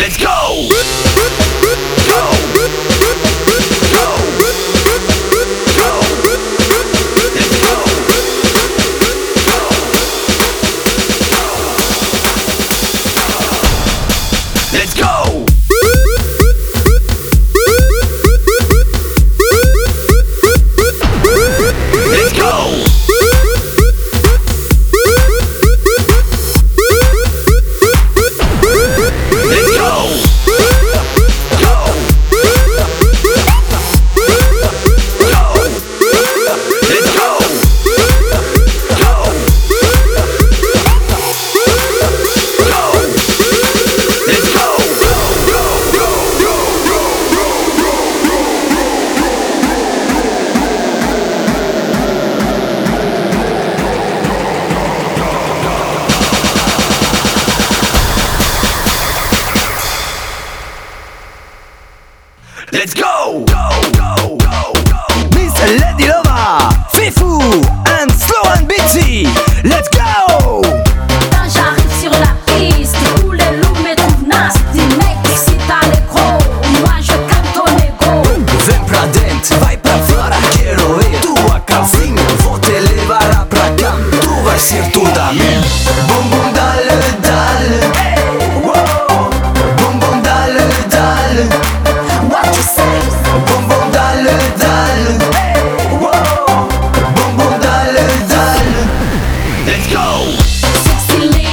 Let's go! Let's go! Go, go, go, go, go. Miss Lady Lover, Fifu Sexy lady.